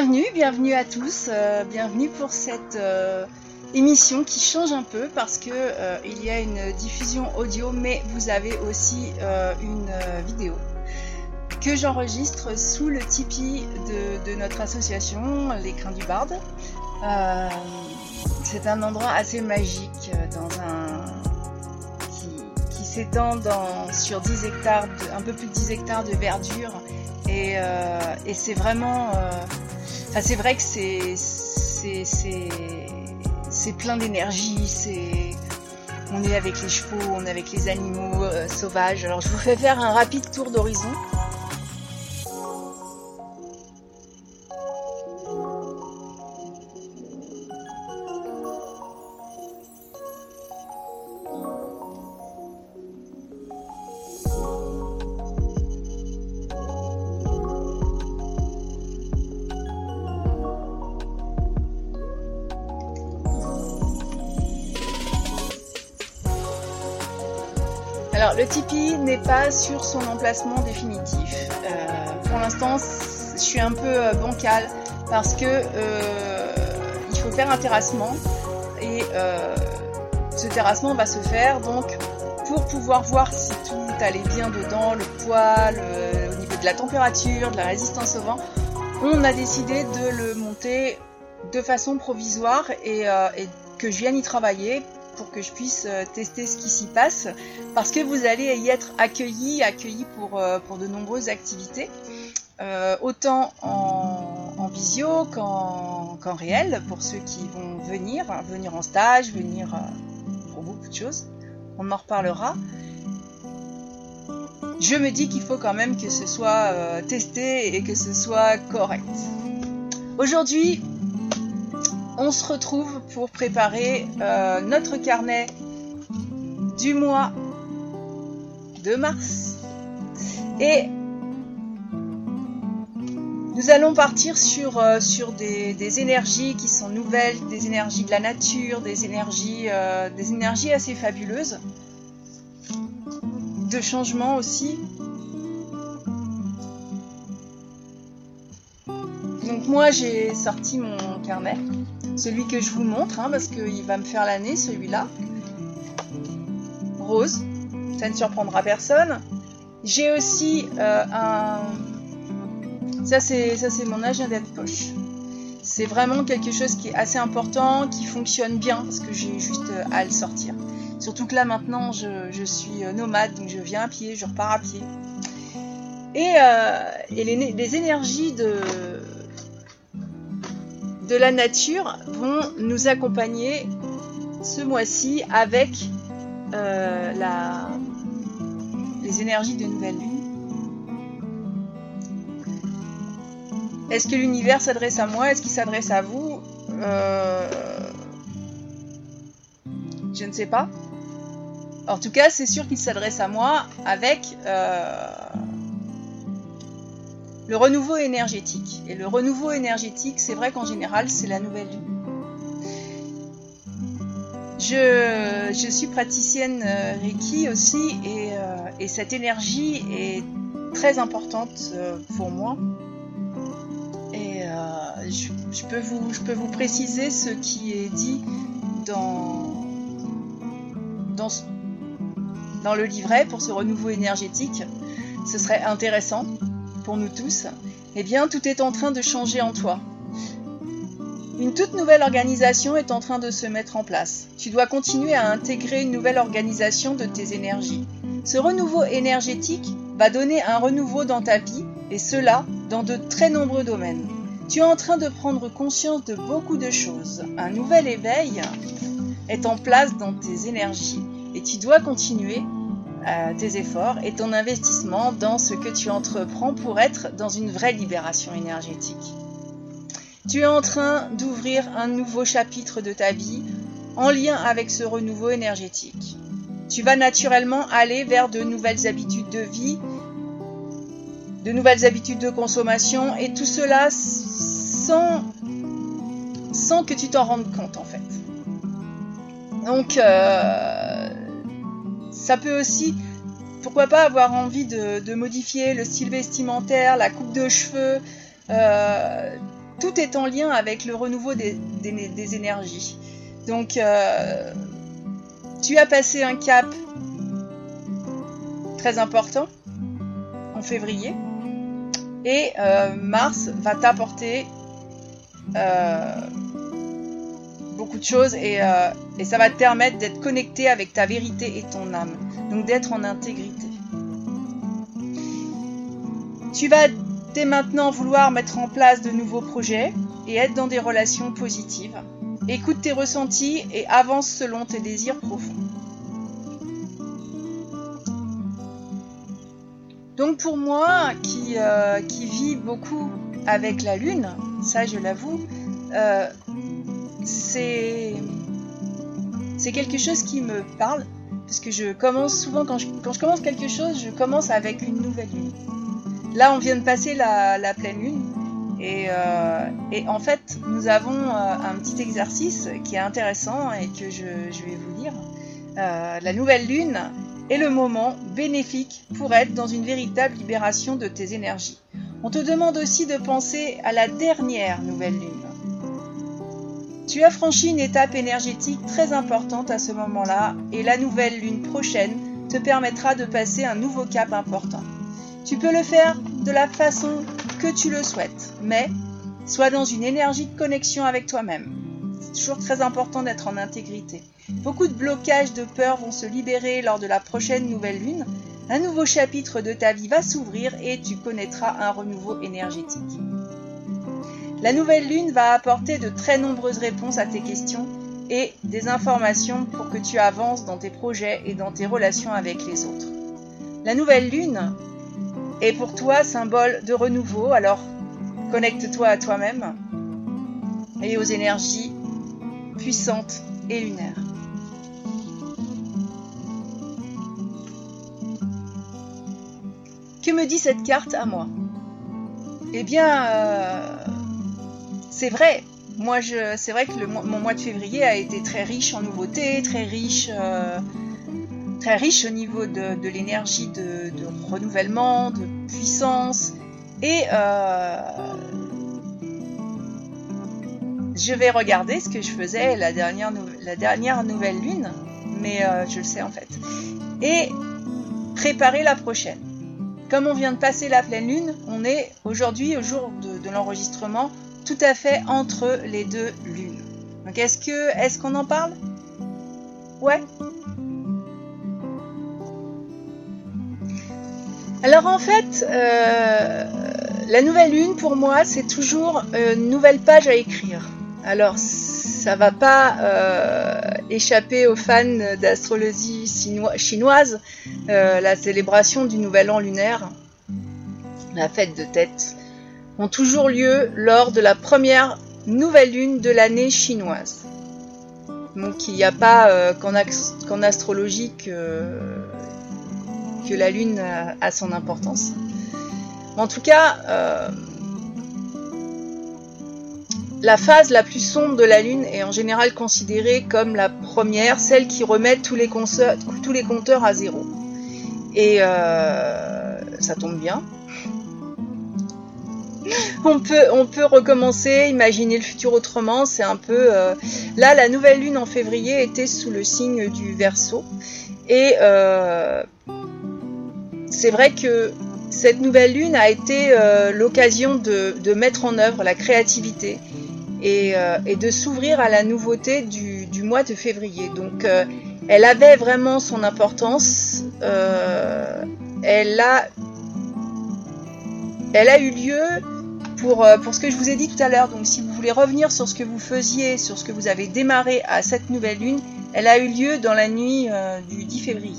Bienvenue, bienvenue à tous, euh, bienvenue pour cette euh, émission qui change un peu parce que euh, il y a une diffusion audio mais vous avez aussi une vidéo que j'enregistre sous le Tipeee de, notre association Les Crins du Barde. C'est un endroit assez magique dans un qui, s'étend sur 10 hectares, un peu plus de 10 hectares de verdure et, c'est vraiment. Enfin, c'est vrai que c'est. C'est plein d'énergie, c'est. On est avec les chevaux, on est avec les animaux euh, sauvages. Alors je vous fais faire un rapide tour d'horizon. Alors le Tipeee n'est pas sur son emplacement définitif. Euh, pour l'instant, je suis un peu euh, bancal parce que euh, il faut faire un terrassement et ce terrassement va se faire donc pour pouvoir voir si tout allait bien dedans, le poids, au niveau de la température, de la résistance au vent, on a décidé de le monter de façon provisoire et, et que je vienne y travailler pour que je puisse euh, tester ce qui s'y passe, parce que vous allez y être accueillis, accueillis pour, euh, pour de nombreuses activités, euh, autant en, visio qu'en réel, pour ceux qui vont venir, hein, venir en stage, venir pour beaucoup de choses. On en reparlera. Je me dis qu'il faut quand même que ce soit testé et que ce soit correct. Aujourd'hui, on se retrouve pour préparer euh, notre carnet du mois de mars. Et nous allons partir sur, euh, des, énergies qui sont nouvelles, des énergies de la nature, des énergies, euh, des énergies assez fabuleuses, de changement aussi. Donc moi j'ai sorti mon carnet celui que je vous montre, hein, parce qu'il va me faire l'année, celui-là. Rose, ça ne surprendra personne. J'ai aussi euh, un... Ça c'est, mon agenda de poche. C'est vraiment quelque chose qui est assez important, qui fonctionne bien, parce que j'ai juste euh, à le sortir. Surtout que là maintenant je, suis euh, nomade, donc je viens à pied, je repars à pied. Et, les énergies de, de la nature vont nous accompagner ce mois-ci avec euh, les énergies de nouvelle lune. Est-ce que l'univers s'adresse à moi? Est-ce qu'il s'adresse à vous? Euh, Je ne sais pas. En tout cas, c'est sûr qu'il s'adresse à moi avec euh, le renouveau énergétique. Et le renouveau énergétique, c'est vrai qu'en général, c'est la nouvelle lune. Je, suis praticienne euh, Reiki aussi euh, et, cette énergie est très importante euh, pour moi. Et je, peux vous, je peux vous préciser ce qui est dit dans, dans, dans le livret pour ce renouveau énergétique. Ce serait intéressant nous tous, eh bien tout est en train de changer en toi. Une toute nouvelle organisation est en train de se mettre en place. Tu dois continuer à intégrer une nouvelle organisation de tes énergies. Ce renouveau énergétique va donner un renouveau dans ta vie, et cela dans de très nombreux domaines. Tu es en train de prendre conscience de beaucoup de choses. Un nouvel éveil est en place dans tes énergies, et tu dois continuer tes efforts et ton investissement dans ce que tu entreprends pour être dans une vraie libération énergétique. Tu es en train d'ouvrir un nouveau chapitre de ta vie en lien avec ce renouveau énergétique. Tu vas naturellement aller vers de nouvelles habitudes de vie, de nouvelles habitudes de consommation et tout cela sans, sans que tu t'en rendes compte en fait. Donc euh, ça peut aussi pourquoi pas avoir envie de, modifier le style vestimentaire, la coupe de cheveux, tout est en lien avec le renouveau des, énergies. Donc, tu as passé un cap très important en février. Et euh, Mars va t'apporter euh, de choses euh, et, ça va te permettre d'être connecté avec ta vérité et ton âme. Donc d'être en intégrité. Tu vas dès maintenant vouloir mettre en place de nouveaux projets et être dans des relations positives. Écoute tes ressentis et avance selon tes désirs profonds. Donc pour moi, qui, euh, qui vis beaucoup avec la Lune, ça je l'avoue, euh, c'est quelque chose qui me parle, parce que je commence souvent, quand je, commence quelque chose, je commence avec une nouvelle Lune. Là, on vient de passer la, pleine Lune, et, euh, et, en fait, nous avons euh, un petit exercice qui est intéressant et que je, je vais vous lire. Euh, la nouvelle Lune, est le moment bénéfique pour être dans une véritable libération de tes énergies. On te demande aussi de penser à la dernière nouvelle lune. Tu as franchi une étape énergétique très importante à ce moment-là et la nouvelle lune prochaine te permettra de passer un nouveau cap important. Tu peux le faire de la façon que tu le souhaites, mais sois dans une énergie de connexion avec toi-même. C'est toujours très important d'être en intégrité. Beaucoup de blocages de peur vont se libérer lors de la prochaine nouvelle lune. Un nouveau chapitre de ta vie va s'ouvrir et tu connaîtras un renouveau énergétique. La nouvelle lune va apporter de très nombreuses réponses à tes questions et des informations pour que tu avances dans tes projets et dans tes relations avec les autres. La nouvelle lune est pour toi symbole de renouveau, alors connecte-toi à toi-même et aux énergies puissantes et lunaires. Que me dit cette carte à moi? Eh bien, euh, c'est vrai. Moi, c'est vrai que mon mois de février a été très riche en nouveautés, très riche, euh, très riche au niveau de, l'énergie de, renouvellement, de puissance. Et euh, je vais regarder ce que je faisais la dernière, la dernière nouvelle lune, mais je le sais en fait. Et préparer la prochaine. Comme on vient de passer la pleine lune, on est aujourd'hui, au jour de, l'enregistrement, tout à fait entre les deux lunes. Donc est-ce que est-ce qu'on en parle? Ouais. Alors en fait, euh, la nouvelle lune pour moi, c'est toujours une nouvelle page à écrire. Alors ça va pas euh, échapper aux fans d'astrologie chinoise, euh, la célébration du nouvel an lunaire, la fête de tête, ont toujours lieu lors de la première nouvelle lune de l'année chinoise. Donc il n'y a pas euh, qu'en astrologie que, la lune a, son importance. En tout cas, la phase la plus sombre de la Lune est en général considérée comme la première, celle qui remet tous les, compteurs à zéro. Et euh, ça tombe bien. On peut, recommencer, imaginer le futur autrement. C'est un peu. Euh, là, la nouvelle lune en février était sous le signe du Verseau. Et euh, c'est vrai que cette nouvelle lune a été l'occasion de, mettre en œuvre la créativité, euh, et, de s'ouvrir à la nouveauté du, mois de février. Donc euh, elle avait vraiment son importance. Euh, elle a eu lieu pour, pour ce que je vous ai dit tout à l'heure. Donc si vous voulez revenir sur ce que vous faisiez, sur ce que vous avez démarré à cette nouvelle lune, elle a eu lieu dans la nuit du 10 février.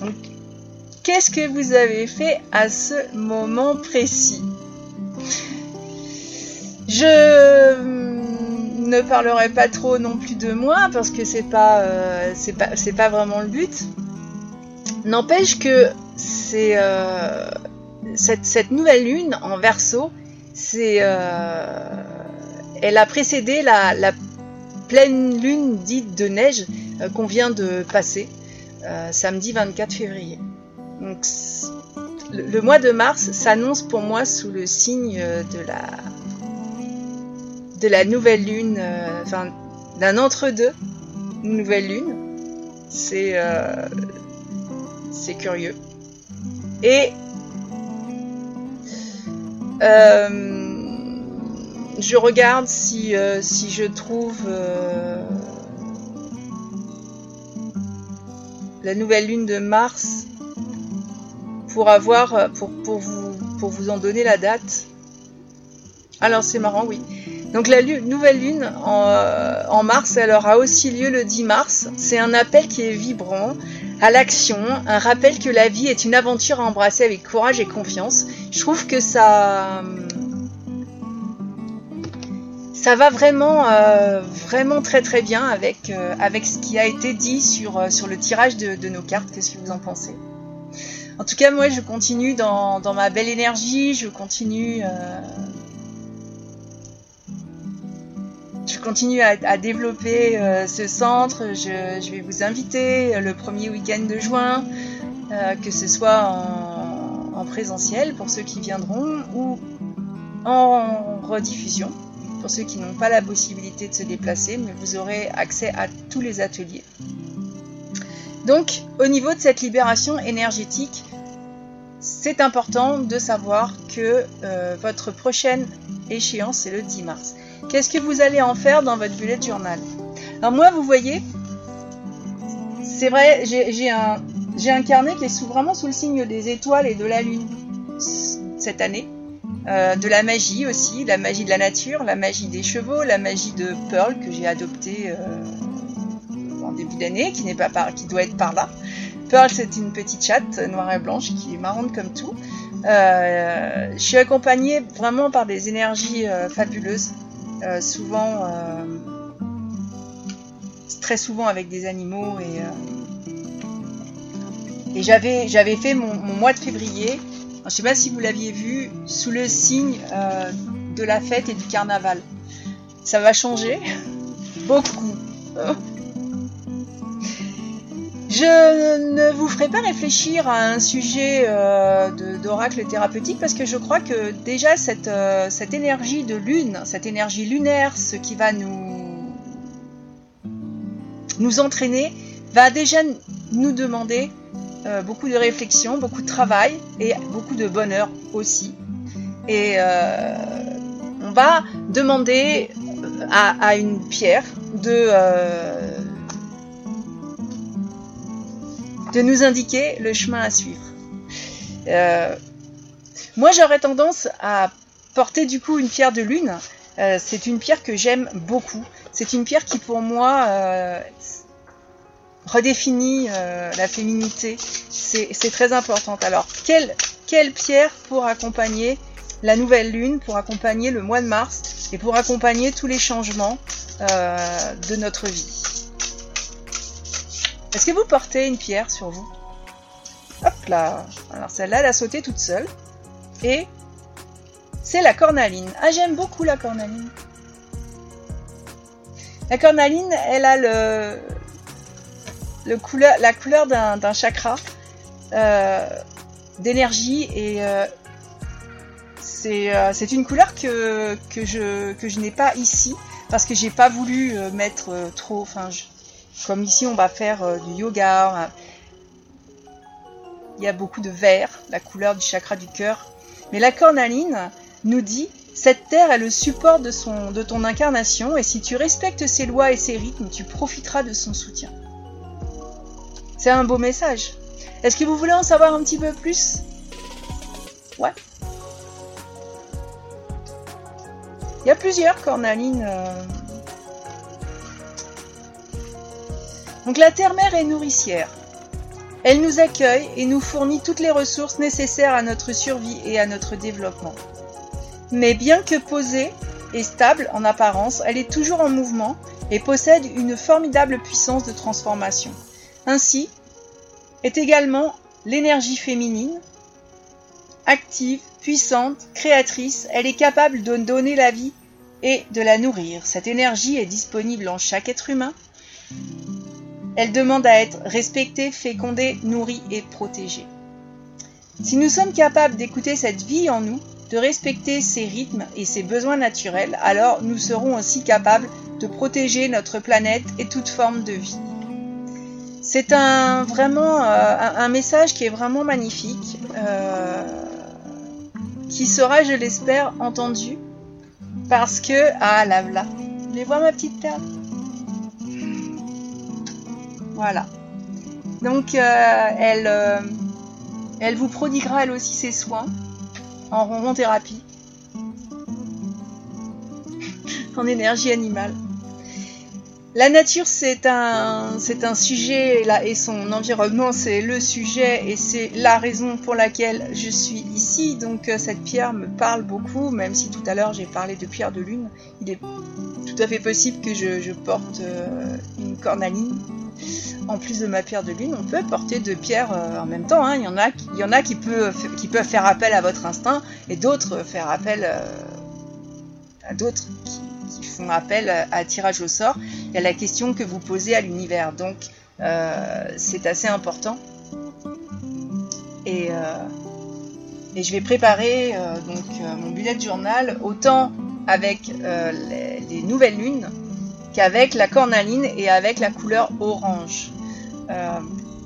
Donc qu'est-ce que vous avez fait à ce moment précis? Je ne parlerai pas trop non plus de moi parce que c'est pas, euh, pas, pas vraiment le but. N'empêche que c'est euh, cette, nouvelle lune en verso, c'est, euh, elle a précédé la, la, pleine lune dite de neige qu'on vient de passer samedi 24 février. Donc le, mois de mars s'annonce pour moi sous le signe de la de la nouvelle lune, euh, enfin d'un entre-deux, nouvelle lune. C'est euh, c'est curieux. Et euh, je regarde si, si je trouve la nouvelle lune de mars pour avoir pour, pour, vous, pour vous en donner la date. Alors c'est marrant, oui. Donc la nouvelle lune euh, en, mars, elle aura aussi lieu le 10 mars. C'est un appel qui est vibrant à l'action, un rappel que la vie est une aventure à embrasser avec courage et confiance. Je trouve que ça, ça va vraiment, euh, vraiment très très bien avec, euh, avec ce qui a été dit sur, sur le tirage de, nos cartes. Qu'est-ce que vous en pensez? En tout cas, moi, je continue dans ma belle énergie, je continue je continue à, développer euh, ce centre. Je, vais vous inviter euh, le premier week-end de juin, euh, que ce soit en, en, présentiel pour ceux qui viendront ou en rediffusion pour ceux qui n'ont pas la possibilité de se déplacer, mais vous aurez accès à tous les ateliers. Donc, au niveau de cette libération énergétique, c'est important de savoir que votre prochaine échéance est le 10 mars. Qu'est-ce que vous allez en faire dans votre bullet journal Alors moi, vous voyez, c'est vrai, j'ai un, un carnet qui est sous, vraiment sous le signe des étoiles et de la lune cette année. Euh, de la magie aussi, la magie de la nature, la magie des chevaux, la magie de Pearl que j'ai adoptée euh, en début d'année, qui pas par, qui doit être par là. Pearl, c'est une petite chatte noire et blanche qui est marrante comme tout. Euh, je suis accompagnée vraiment par des énergies fabuleuses. Euh, souvent, euh, très souvent avec des animaux et, euh, et j'avais, j'avais fait mon, mois de février, je ne sais pas si vous l'aviez vu, sous le signe de la fête et du carnaval. Ça va changer beaucoup. Je ne vous ferai pas réfléchir à un sujet euh, d'oracle thérapeutique parce que je crois que déjà cette, euh, cette énergie de lune, cette énergie lunaire, ce qui va nous, nous entraîner, va déjà nous demander euh, beaucoup de réflexion, beaucoup de travail et beaucoup de bonheur aussi. Et on va demander à, à une pierre de de nous indiquer le chemin à suivre. Euh, moi, j'aurais tendance à porter du coup une pierre de lune. Euh, c'est une pierre que j'aime beaucoup. C'est une pierre qui pour moi euh, redéfinit la féminité. C'est très important. Alors, quelle, quelle pierre pour accompagner la nouvelle lune, pour accompagner le mois de mars et pour accompagner tous les changements de notre vie? Est-ce que vous portez une pierre sur vous? Hop là Alors celle-là, elle a sauté toute seule. Et c'est la cornaline. Ah, j'aime beaucoup la cornaline. La cornaline, elle a le, la couleur d'un chakra euh, d'énergie et euh, euh, c'est une couleur que, que je, que je n'ai pas ici parce que j'ai pas voulu mettre trop. Enfin, comme ici, on va faire euh, du yoga. Il y a beaucoup de vert, la couleur du chakra du cœur. Mais la cornaline nous dit cette terre est le support de ton incarnation et si tu respectes ses lois et ses rythmes, tu profiteras de son soutien. C'est un beau message. Est-ce que vous voulez en savoir un petit peu plus? Ouais. Il y a plusieurs cornalines. Euh, Donc la terre-mère est nourricière. Elle nous accueille et nous fournit toutes les ressources nécessaires à notre survie et à notre développement. Mais bien que posée et stable en apparence, elle est toujours en mouvement et possède une formidable puissance de transformation. Ainsi est également l'énergie féminine, active, puissante, créatrice, elle est capable de donner la vie et de la nourrir. Cette énergie est disponible en chaque être humain elle demande à être respectée, fécondée, nourrie et protégée. Si nous sommes capables d'écouter cette vie en nous, de respecter ses rythmes et ses besoins naturels, alors nous serons aussi capables de protéger notre planète et toute forme de vie. C'est un vraiment euh, un, message qui est vraiment magnifique, euh, qui sera, je l'espère, entendu parce que ah là là, les vois ma petite perle. Voilà. Donc euh, elle elle vous prodiguera elle aussi ses soins en ronron thérapie, en énergie animale. La nature, c'est un, c'est un sujet là, et son environnement, c'est le sujet et c'est la raison pour laquelle je suis ici. Donc euh, cette pierre me parle beaucoup, même si tout à l'heure j'ai parlé de pierre de lune. Il est tout à fait possible que je, porte euh, une cornaline. En plus de ma pierre de lune, on peut porter deux pierres euh, en même temps. Hein. Il y en a, il y en a qui, peuvent, qui peuvent faire appel à votre instinct et d'autres faire appel à d'autres qui font appel à tirage au sort et à la question que vous posez à l'univers. Donc, euh, c'est assez important. Et, euh, je vais préparer euh, donc mon bullet journal autant avec les, nouvelles lunes qu'avec la cornaline et avec la couleur orange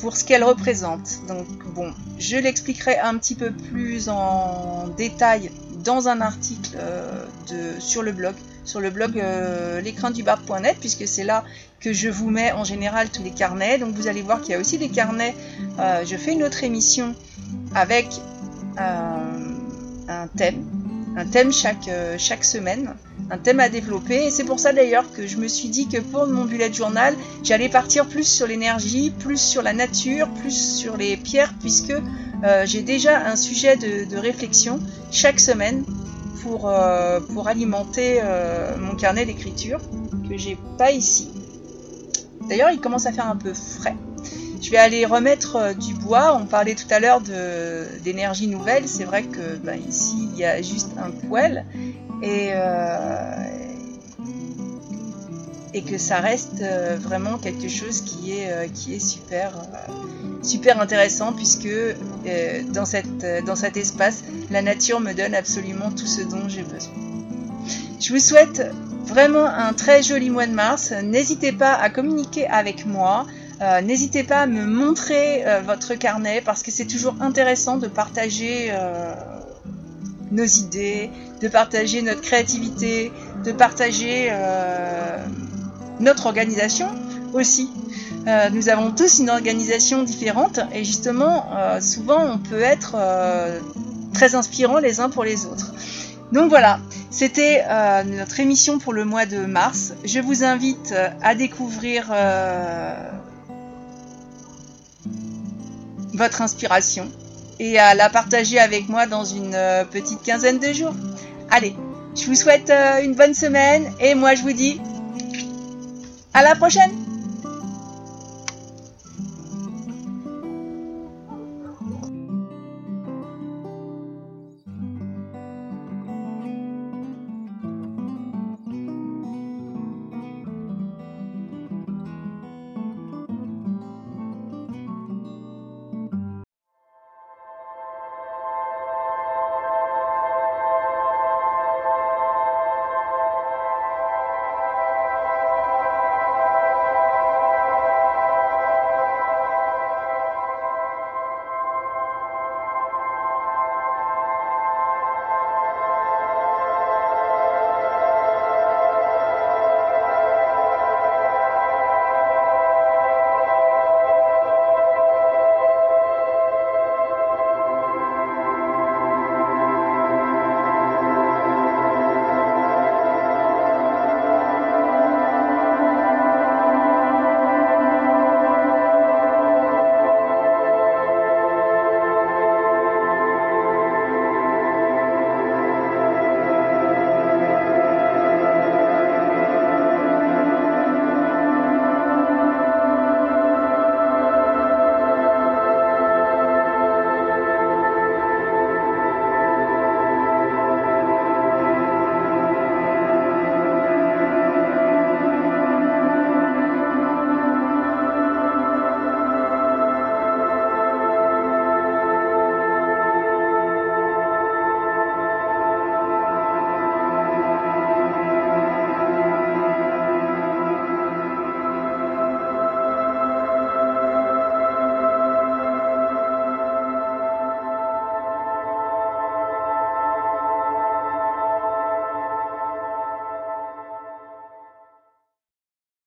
pour ce qu'elle représente. Donc bon, je l'expliquerai un petit peu plus en détail dans un article de, sur le blog sur le blog euh, l'écran du bar.net puisque c'est là que je vous mets en général tous les carnets. Donc vous allez voir qu'il y a aussi des carnets. Euh, je fais une autre émission avec euh, un thème, un thème chaque, chaque semaine, un thème à développer. Et c'est pour ça d'ailleurs que je me suis dit que pour mon bullet journal, j'allais partir plus sur l'énergie, plus sur la nature, plus sur les pierres puisque j'ai déjà un sujet de réflexion chaque semaine pour, euh, pour alimenter euh, mon carnet d'écriture que j'ai pas ici. D'ailleurs, il commence à faire un peu frais. Je vais aller remettre euh, du bois. On parlait tout à l'heure d'énergie nouvelle. C'est vrai que ben, ici, il y a juste un poêle. Et, et que ça reste vraiment quelque chose qui est, super, intéressant puisque euh, euh, dans cet espace, la nature me donne absolument tout ce dont j'ai besoin. Je vous souhaite vraiment un très joli mois de mars. N'hésitez pas à communiquer avec moi. Euh, n'hésitez pas à me montrer votre carnet parce que c'est toujours intéressant de partager nos idées, de partager notre créativité, de partager notre organisation aussi. Euh, nous avons tous une organisation différente et justement, euh, souvent, on peut être euh, très inspirants les uns pour les autres. Donc voilà, c'était notre émission pour le mois de mars. Je vous invite à découvrir votre inspiration et à la partager avec moi dans une petite quinzaine de jours. Allez, je vous souhaite une bonne semaine et moi je vous dis à la prochaine